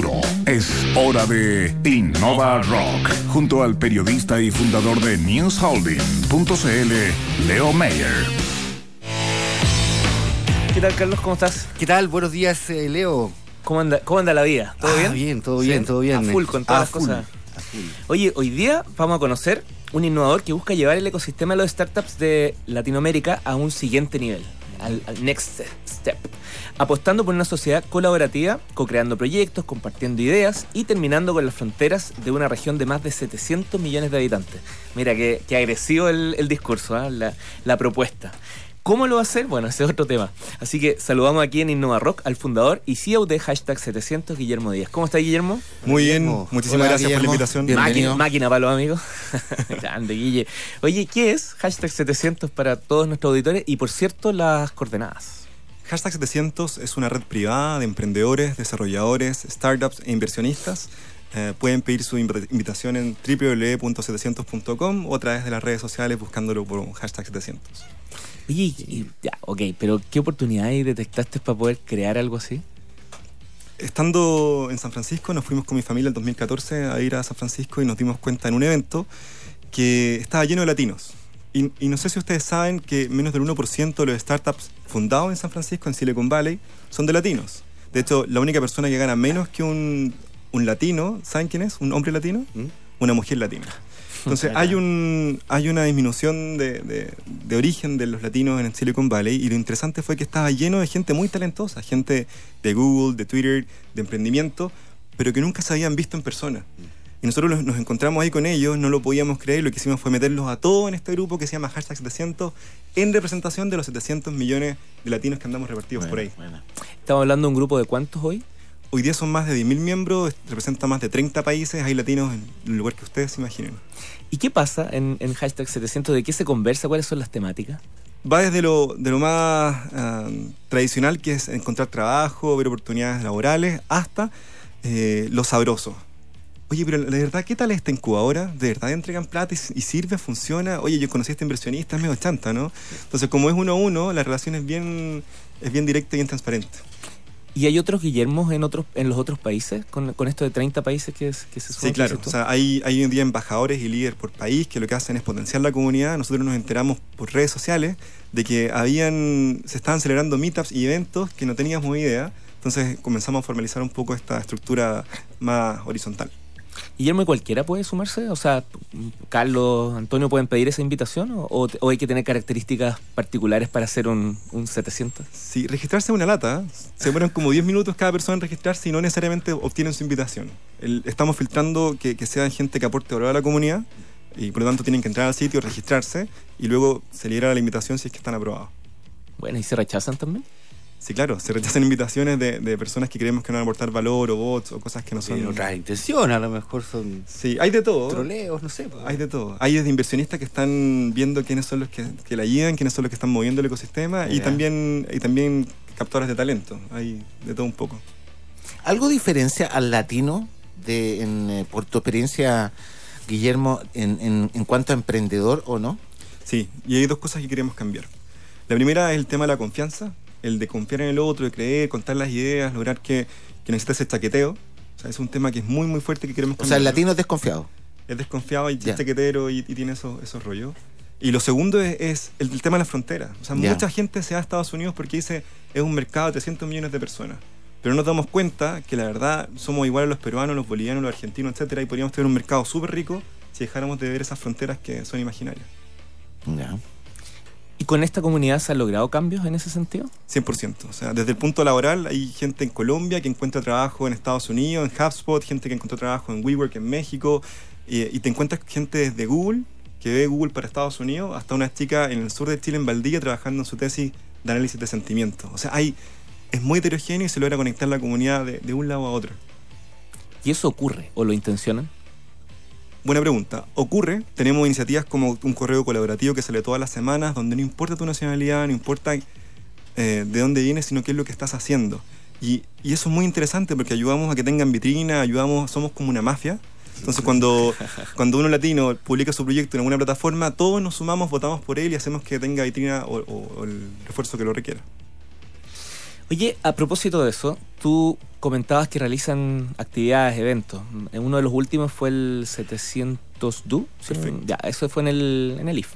futuro. Es hora de Innova Rock, junto al periodista y fundador de newsholding.cl, Leo Mayer. ¿Qué tal, Carlos? ¿Cómo estás? ¿Qué tal? Buenos días, eh, Leo. ¿Cómo anda, ¿Cómo anda la vida? ¿Todo Ah, bien? bien, todo bien, todo bien. A full con todas A las full, cosas. a full. Oye, hoy día vamos a conocer un innovador que busca llevar el ecosistema de los startups de Latinoamérica a un siguiente nivel, al, al next step, apostando por una sociedad colaborativa, co-creando proyectos, compartiendo ideas y terminando con las fronteras de una región de más de 700 millones de habitantes. Mira, qué, qué agresivo el, el discurso, ¿ah? la, la propuesta. ¿Cómo lo va a hacer? Bueno, ese es otro tema. Así que saludamos aquí en Innova Rock al fundador y CEO de Hashtag 700, Guillermo Díaz. ¿Cómo está, Guillermo? Muy bien, Guillermo. muchísimas Hola, gracias por la invitación. Máquina, máquina para los amigos. Grande, Guille. Oye, ¿qué es hashtag 700 para todos nuestros auditores? Y por cierto, las coordenadas. Hashtag 700 es una red privada de emprendedores, desarrolladores, startups e inversionistas. Eh, pueden pedir su invita- invitación en www.700.com o a través de las redes sociales buscándolo por un hashtag 700. Oye, y- y- ya, ok, pero ¿qué oportunidades detectaste para poder crear algo así? Estando en San Francisco, nos fuimos con mi familia en 2014 a ir a San Francisco y nos dimos cuenta en un evento que estaba lleno de latinos. Y, y no sé si ustedes saben que menos del 1% de los startups fundados en San Francisco, en Silicon Valley, son de latinos. De hecho, la única persona que gana menos que un, un latino, ¿saben quién es? ¿Un hombre latino? ¿Mm? Una mujer latina. Entonces hay, un, hay una disminución de, de- de origen de los latinos en Silicon Valley y lo interesante fue que estaba lleno de gente muy talentosa, gente de Google, de Twitter, de emprendimiento, pero que nunca se habían visto en persona. Y nosotros los- nos encontramos ahí con ellos, no lo podíamos creer, lo que hicimos fue meterlos a todos en este grupo que se llama hashtag 700 en representación de los 700 millones de latinos que andamos repartidos por ahí. Estamos hablando de un grupo de cuántos hoy? Hoy día son más de 10.000 miembros, representa más de 30 países, hay latinos en el lugar que ustedes se imaginen. ¿Y qué pasa en, en hashtag 700? ¿De qué se conversa? ¿Cuáles son las temáticas? Va desde lo, de lo más ah, tradicional, que es encontrar trabajo, ver oportunidades laborales, hasta eh, lo sabroso. Oye, pero de verdad, ¿qué tal esta incubadora? ¿De verdad entregan plata y, y sirve, funciona? Oye, yo conocí a este inversionista, es medio chanta, ¿no? Entonces, como es uno a uno, la relación es bien, es bien directa y bien transparente. ¿Y hay otros Guillermos en otros en los otros países? ¿Con, con esto de 30 países que, es- que se suman? Sí, claro. O sea, hay, hay hoy en día embajadores y líderes por país que lo que hacen es potenciar la comunidad. Nosotros nos enteramos por redes sociales de que habían, se estaban celebrando meetups y eventos que no teníamos idea. Entonces comenzamos a formalizar un poco esta estructura más horizontal. Guillermo, ¿y cualquiera puede sumarse? O sea, Carlos, Antonio, ¿pueden pedir esa invitación? ¿O, hay que tener características particulares para hacer un, un 700? Si registrarse es una lata, ¿eh? se demoran como 10 minutos cada persona en registrarse y no necesariamente obtienen su invitación. El- estamos filtrando que, que sean gente que aporte valor a la comunidad y por lo tanto tienen que entrar al sitio, registrarse y luego se libera la invitación si es que están aprobados. Bueno, ¿y se rechazan también? Sí, claro, se rechazan invitaciones de, de personas que creemos que no van a aportar valor o bots o cosas que no son. Tienen otras intenciones, a lo mejor son Sí, hay de todo. troleos, no sé. pues. Hay de todo. Hay desde inversionistas que están viendo quiénes son los que, que la llevan, quiénes son los que están moviendo el ecosistema y también, y también captores de talento. Hay de todo un poco. ¿Algo diferencia al latino de, en, eh, por tu experiencia, Guillermo, en, en, en cuanto a emprendedor o no? Sí, y hay dos cosas que queremos cambiar. La primera es el tema de la confianza, el de confiar en el otro, de creer, contar las ideas, lograr que, que ese chaqueteo. O sea, es un tema que es muy, muy fuerte que queremos O sea, el cambiar. latino es desconfiado. es desconfiado y Ya. es chaquetero y, y tiene esos, esos rollos. Y lo segundo es, es el, el tema de la frontera. O sea, mucha gente se va a Estados Unidos porque dice es un mercado de 300 millones de personas. Pero no nos damos cuenta que la verdad somos iguales a los peruanos, los bolivianos, los argentinos, etcétera, y podríamos tener un mercado súper rico si dejáramos de ver esas fronteras que son imaginarias. Ya. ¿Y con esta comunidad se han logrado cambios en ese sentido? 100%. O sea, desde el punto laboral hay gente en Colombia que encuentra trabajo en Estados Unidos, en HubSpot, gente que encontró trabajo en WeWork en México, y, y te encuentras gente desde Google, que ve Google para Estados Unidos, hasta una chica en el sur de Chile, en Valdivia, trabajando en su tesis de análisis de sentimientos. O sea, hay, es muy heterogéneo y se logra conectar la comunidad de, de un lado a otro. ¿Y eso ocurre o lo intencionan? Buena pregunta. Ocurre, tenemos iniciativas como un correo colaborativo que sale todas las semanas, donde no importa tu nacionalidad, no importa eh, de dónde vienes, sino qué es lo que estás haciendo. Y, y eso es muy interesante porque ayudamos a que tengan vitrina, ayudamos, somos como una mafia. Entonces cuando, cuando uno latino publica su proyecto en alguna plataforma, todos nos sumamos, votamos por él y hacemos que tenga vitrina o, o- o el refuerzo que lo requiera. Oye, a propósito de eso, tú comentabas que realizan actividades, eventos. Uno de los últimos fue el 700 DU. ¿sí? Perfecto. Ya, eso fue en el, en el IF.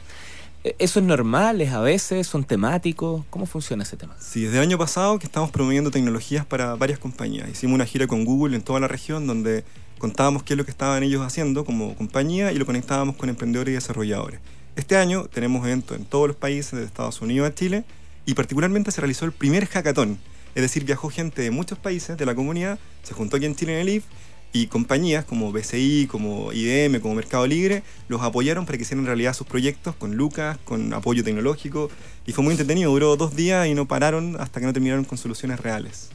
Eh, ¿Eso es normal? ¿Es a veces? ¿Son temáticos? ¿Cómo funciona ese tema? Sí, desde el año pasado que estamos promoviendo tecnologías para varias compañías. Hicimos una gira con Google en toda la región donde contábamos qué es lo que estaban ellos haciendo como compañía y lo conectábamos con emprendedores y desarrolladores. Este año tenemos eventos en todos los países, de Estados Unidos a Chile, y particularmente se realizó el primer hackathon. Es decir, viajó gente de muchos países de la comunidad, se juntó aquí en Chile en el IF, y compañías como BCI, como IBM, como Mercado Libre, los apoyaron para que hicieran realidad sus proyectos con lucas, con apoyo tecnológico, y fue muy entretenido, duró dos días y no pararon hasta que no terminaron con soluciones reales.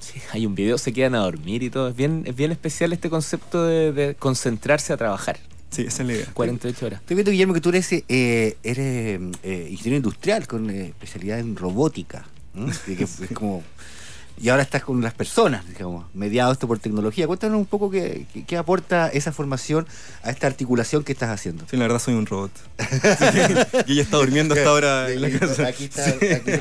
Sí, hay un video, se quedan a dormir y todo. Es bien, es bien especial este concepto de concentrarse a trabajar. Sí, esa es la idea. 48 horas. Estoy viendo, Guillermo, que tú eres, eh, eres eh, ingeniero industrial con eh, especialidad en robótica. ¿no? Que- que es como, y ahora estás con las personas, digamos, mediado esto por tecnología. Cuéntanos un poco qué, qué- qué aporta esa formación a esta articulación que estás haciendo. Sí, la verdad soy un robot. Sí, y ella está durmiendo hasta ahora en la casa. Aquí está, aquí-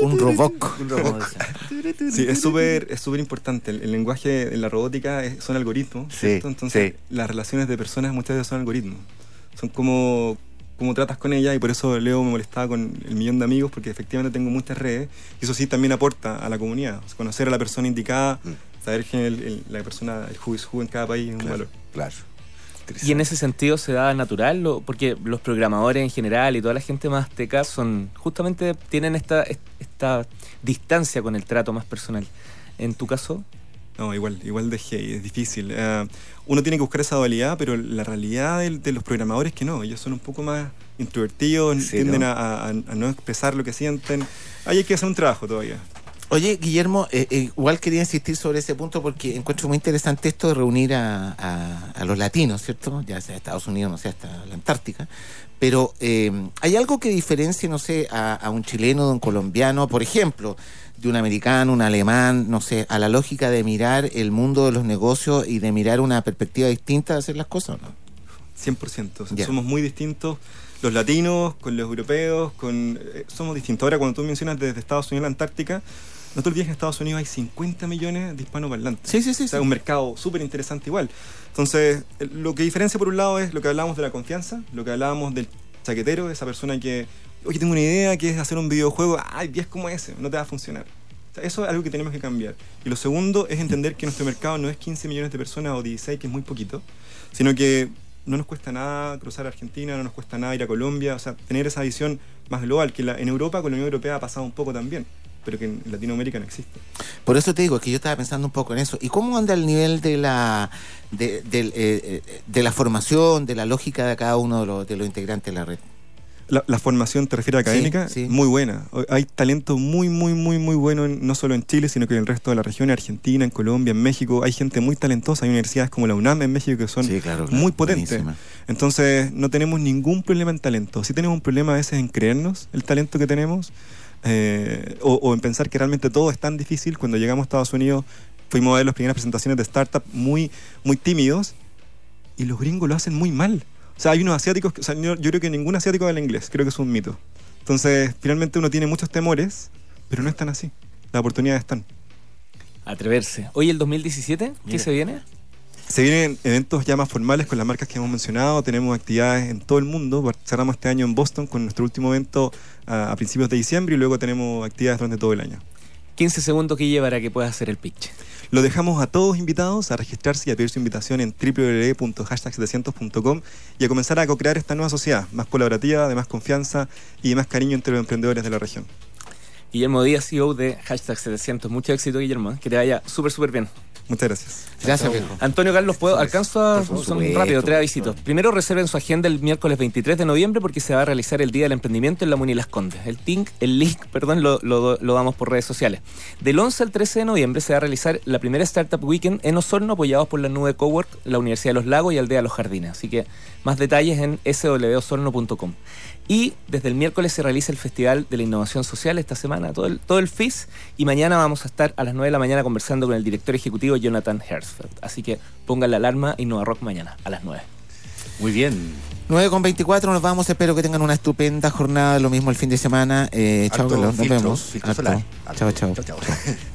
Un roboc. un robot. Sí, es súper es súper importante. El, el lenguaje en la robótica es- son algoritmos, Sí, ¿cierto? Entonces, sí. las relaciones de personas muchas veces son algoritmos. Son como, como tratas con ella y por eso Leo me molestaba con el millón de amigos porque efectivamente tengo muchas redes y eso sí también aporta a la comunidad. O sea, conocer a la persona indicada, Mm. saber que el- el- la persona, el who is who en cada país es un Claro, valor. claro. Y en ese sentido se da natural, lo- porque los programadores en general y toda la gente más teca son justamente tienen esta, esta distancia con el trato más personal. En tu caso, No, igual, igual de hey, es difícil. Eh, uno tiene que buscar esa dualidad, pero la realidad de, los programadores es que no, ellos son un poco más introvertidos, Sí, tienden ¿no? A, a- a no expresar lo que sienten. Ahí hay que hacer un trabajo todavía. Oye, Guillermo, eh, eh, igual quería insistir sobre ese punto porque encuentro muy interesante esto de reunir a, a- a los latinos, ¿cierto? Ya sea Estados Unidos, no sé, hasta la Antártica. Pero eh, hay algo que diferencie, no sé, a, a un chileno de un colombiano, por ejemplo, de un americano, un alemán, no sé, a la lógica de mirar el mundo de los negocios y de mirar una perspectiva distinta de hacer las cosas, ¿no? 100%. O sea. Somos muy distintos. Los latinos, con los europeos, con eh, somos distintos. Ahora, cuando tú mencionas desde Estados Unidos a la Antártica, no te olvides que en Estados Unidos hay 50 millones de hispanoparlantes. Sí, sí, sí. O sea, sí. un mercado súper interesante igual. Entonces, eh, lo que diferencia por un lado es lo que hablábamos de la confianza, lo que hablábamos del chaquetero, esa persona que, oye, tengo una idea que es hacer un videojuego, ay, 10 como ese, no te va a funcionar. O sea, eso es algo que tenemos que cambiar. Y lo segundo es entender que nuestro mercado no es 15 millones de personas o 16, que es muy poquito, sino que no nos cuesta nada cruzar a Argentina, no nos cuesta nada ir a Colombia, o sea, tener esa visión más global, que la- en Europa con la Unión Europea ha pasado un poco también, pero que en Latinoamérica no existe. Por eso te digo que yo estaba pensando un poco en eso. ¿Y cómo anda el nivel de la de, eh, eh, de la formación, de la lógica de cada uno de los, de los integrantes de la red? La, la formación te refieres a académica, sí. muy buena. Hay talento muy, muy, muy, muy bueno, en- no solo en Chile, sino que en el resto de la región, en Argentina, en Colombia, en México. Hay gente muy talentosa, hay universidades como la UNAM en México que son Sí, claro, claro. muy potentes. Buenísima. Entonces, no tenemos ningún problema en talento. Sí tenemos un problema a veces en creernos el talento que tenemos eh, o, o en pensar que realmente todo es tan difícil. Cuando llegamos a Estados Unidos, fuimos a ver las primeras presentaciones de startup muy, muy tímidos y los gringos lo hacen muy mal. O sea, hay unos asiáticos, que- o sea, yo, yo creo que ningún asiático habla inglés, creo que es un mito. Entonces, finalmente uno tiene muchos temores, pero no están así. Las oportunidades están. atreverse. Hoy el 2017, ¿qué Mira. se viene? Se vienen eventos ya más formales con las marcas que hemos mencionado. Tenemos actividades en todo el mundo. Cerramos este año en Boston con nuestro último evento a, a principios de diciembre y luego tenemos actividades durante todo el año. 15 segundos que lleva para que puedas hacer el pitch. Lo dejamos a todos invitados a registrarse y a pedir su invitación en www.hashtag700.com y a comenzar a co-crear esta nueva sociedad, más colaborativa, de más confianza y de más cariño entre los emprendedores de la región. Guillermo Díaz, CEO de Hashtag 700. Mucho éxito, Guillermo. ¿eh? Que te vaya súper, súper bien. Muchas gracias. Gracias, viejo. Antonio Carlos, ¿puedo? Alcanzo a son rápido, tres avisitos. Primero reserven su agenda el miércoles 23 de noviembre porque se va a realizar el Día del Emprendimiento en la Muni Las Condes. El link, el link perdón, lo, lo, lo damos por redes sociales. Del 11 al 13 de noviembre se va a realizar la primera Startup Weekend en Osorno apoyados por la nube Cowork, la Universidad de los Lagos y Aldea Los Jardines. Así que más detalles en swosorno.com. Y desde el miércoles se realiza el Festival de la Innovación Social esta semana, todo el, todo el FIS. Y mañana vamos a estar a las 9 de la mañana conversando con el director ejecutivo Jonathan Hersfeld. Así que pongan la alarma Innova Rock mañana a las 9. Muy bien. 9 con 24 nos vamos, espero que tengan una estupenda jornada, lo mismo el fin de semana. Eh, chao, nos filtro, vemos. Chao, chao. Chao, chao.